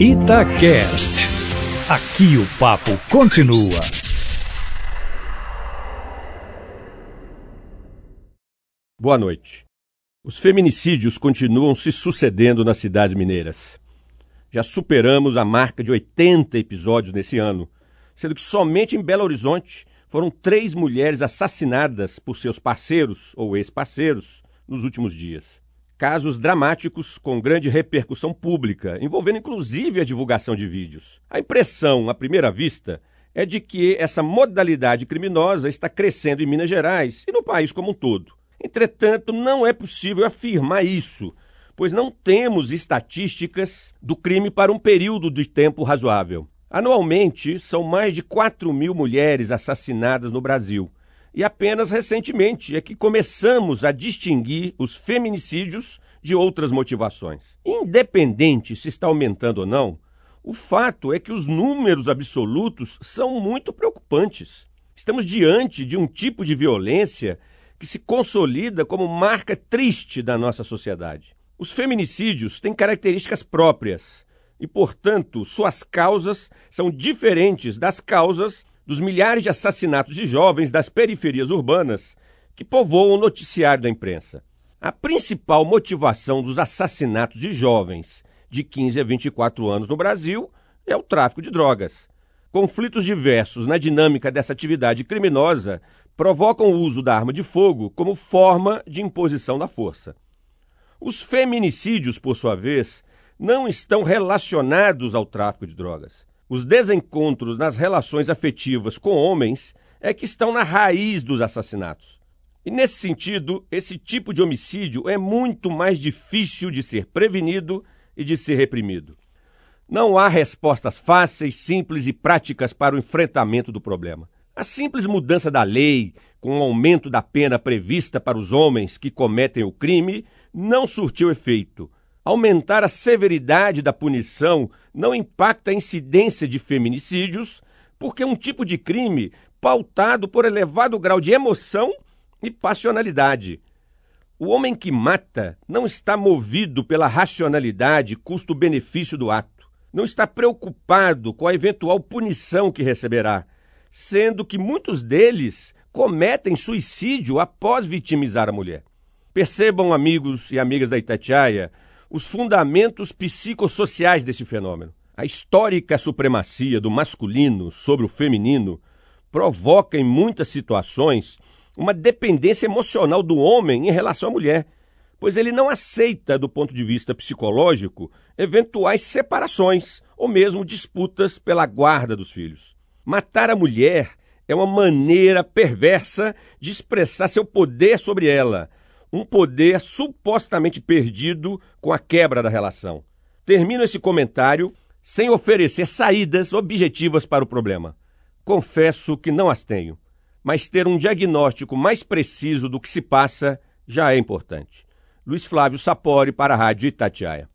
Itacast. Aqui o papo continua. Boa noite. Os feminicídios continuam se sucedendo nas cidades mineiras. Já superamos a marca de 80 episódios nesse ano, sendo que somente em Belo Horizonte foram três mulheres assassinadas por seus parceiros ou ex-parceiros nos últimos dias. Casos dramáticos com grande repercussão pública, envolvendo inclusive a divulgação de vídeos. A impressão, à primeira vista, é de que essa modalidade criminosa está crescendo em Minas Gerais e no país como um todo. Entretanto, não é possível afirmar isso, pois não temos estatísticas do crime para um período de tempo razoável. Anualmente, são mais de 4 mil mulheres assassinadas no Brasil. E apenas recentemente é que começamos a distinguir os feminicídios de outras motivações. Independente se está aumentando ou não, o fato é que os números absolutos são muito preocupantes. Estamos diante de um tipo de violência que se consolida como marca triste da nossa sociedade. Os feminicídios têm características próprias e, portanto, suas causas são diferentes das causas dos milhares de assassinatos de jovens das periferias urbanas que povoam o noticiário da imprensa. A principal motivação dos assassinatos de jovens de 15 a 24 anos no Brasil é o tráfico de drogas. Conflitos diversos na dinâmica dessa atividade criminosa provocam o uso da arma de fogo como forma de imposição da força. Os feminicídios, por sua vez, não estão relacionados ao tráfico de drogas. Os desencontros nas relações afetivas com homens é que estão na raiz dos assassinatos. E nesse sentido, esse tipo de homicídio é muito mais difícil de ser prevenido e de ser reprimido. Não há respostas fáceis, simples e práticas para o enfrentamento do problema. A simples mudança da lei, com o aumento da pena prevista para os homens que cometem o crime, não surtiu efeito. Aumentar a severidade da punição não impacta a incidência de feminicídios, porque é um tipo de crime pautado por elevado grau de emoção e passionalidade. O homem que mata não está movido pela racionalidade custo-benefício do ato. Não está preocupado com a eventual punição que receberá sendo que muitos deles cometem suicídio após vitimizar a mulher. Percebam, amigos e amigas da Itatiaia, os fundamentos psicossociais desse fenômeno. A histórica supremacia do masculino sobre o feminino provoca, em muitas situações, uma dependência emocional do homem em relação à mulher, pois ele não aceita, do ponto de vista psicológico, eventuais separações ou mesmo disputas pela guarda dos filhos. Matar a mulher é uma maneira perversa de expressar seu poder sobre ela, um poder supostamente perdido com a quebra da relação. Termino esse comentário sem oferecer saídas objetivas para o problema. Confesso que não as tenho, mas ter um diagnóstico mais preciso do que se passa já é importante. Luiz Flávio Sapori para a Rádio Itatiaia.